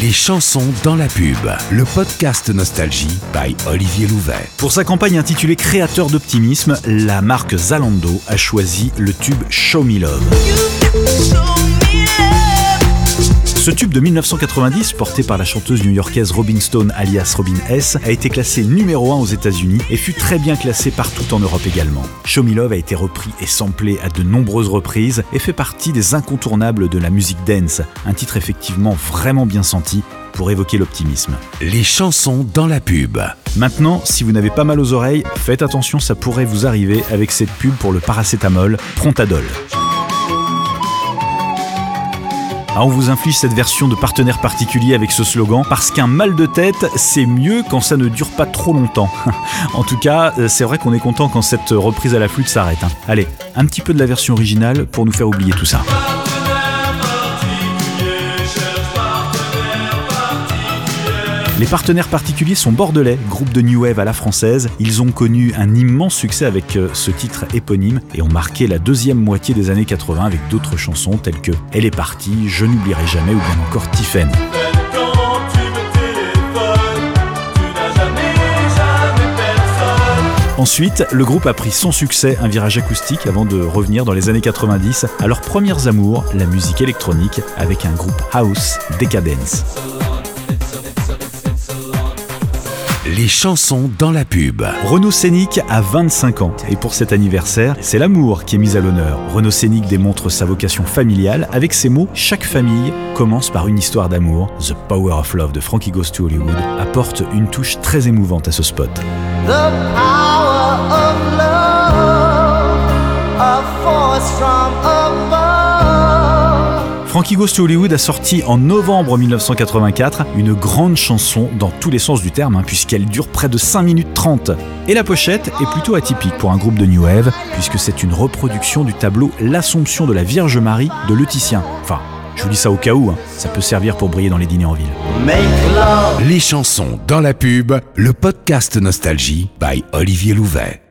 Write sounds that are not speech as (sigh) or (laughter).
Les chansons dans la pub, le podcast Nostalgie by Olivier Louvet. Pour sa campagne intitulée Créateur d'optimisme, la marque Zalando a choisi le tube Show Me Love. Ce tube de 1990, porté par la chanteuse new-yorkaise Robin Stone alias Robin S, a été classé numéro 1 aux États-Unis et fut très bien classé partout en Europe également. Show Me Love a été repris et samplé à de nombreuses reprises et fait partie des incontournables de la musique dance, un titre effectivement vraiment bien senti pour évoquer l'optimisme. Les chansons dans la pub. Maintenant, si vous n'avez pas mal aux oreilles, faites attention, ça pourrait vous arriver avec cette pub pour le paracétamol Prontadol. Ah, on vous inflige cette version de partenaire particulier avec ce slogan parce qu'un mal de tête, c'est mieux quand ça ne dure pas trop longtemps. (laughs) en tout cas, euh, c'est vrai qu'on est content quand cette reprise à la flûte s'arrête. Hein. Allez, un petit peu de la version originale pour nous faire oublier tout ça. Les partenaires particuliers sont bordelais, groupe de New Wave à la française. Ils ont connu un immense succès avec euh, ce titre éponyme et ont marqué la deuxième moitié des années 80 avec d'autres chansons telles que Elle est partie, Je n'oublierai jamais ou bien encore Tiffen. Ensuite, le groupe a pris son succès, un virage acoustique, avant de revenir dans les années 90 à leurs premières amours, la musique électronique, avec un groupe house, Decadence. Les chansons dans la pub. Renaud Scénic a 25 ans et pour cet anniversaire, c'est l'amour qui est mis à l'honneur. Renaud Scénic démontre sa vocation familiale avec ces mots Chaque famille commence par une histoire d'amour. The Power of Love de Frankie Goes to Hollywood apporte une touche très émouvante à ce spot. The power of love, a force from Frankie Goes to Hollywood a sorti en novembre 1984 une grande chanson dans tous les sens du terme, hein, puisqu'elle dure près de 5 minutes 30. Et la pochette est plutôt atypique pour un groupe de New Wave, puisque c'est une reproduction du tableau L'Assomption de la Vierge Marie de Le Titien. Enfin, je vous dis ça au cas où, hein. ça peut servir pour briller dans les dîners en ville. Les chansons dans la pub, le podcast Nostalgie by Olivier Louvet.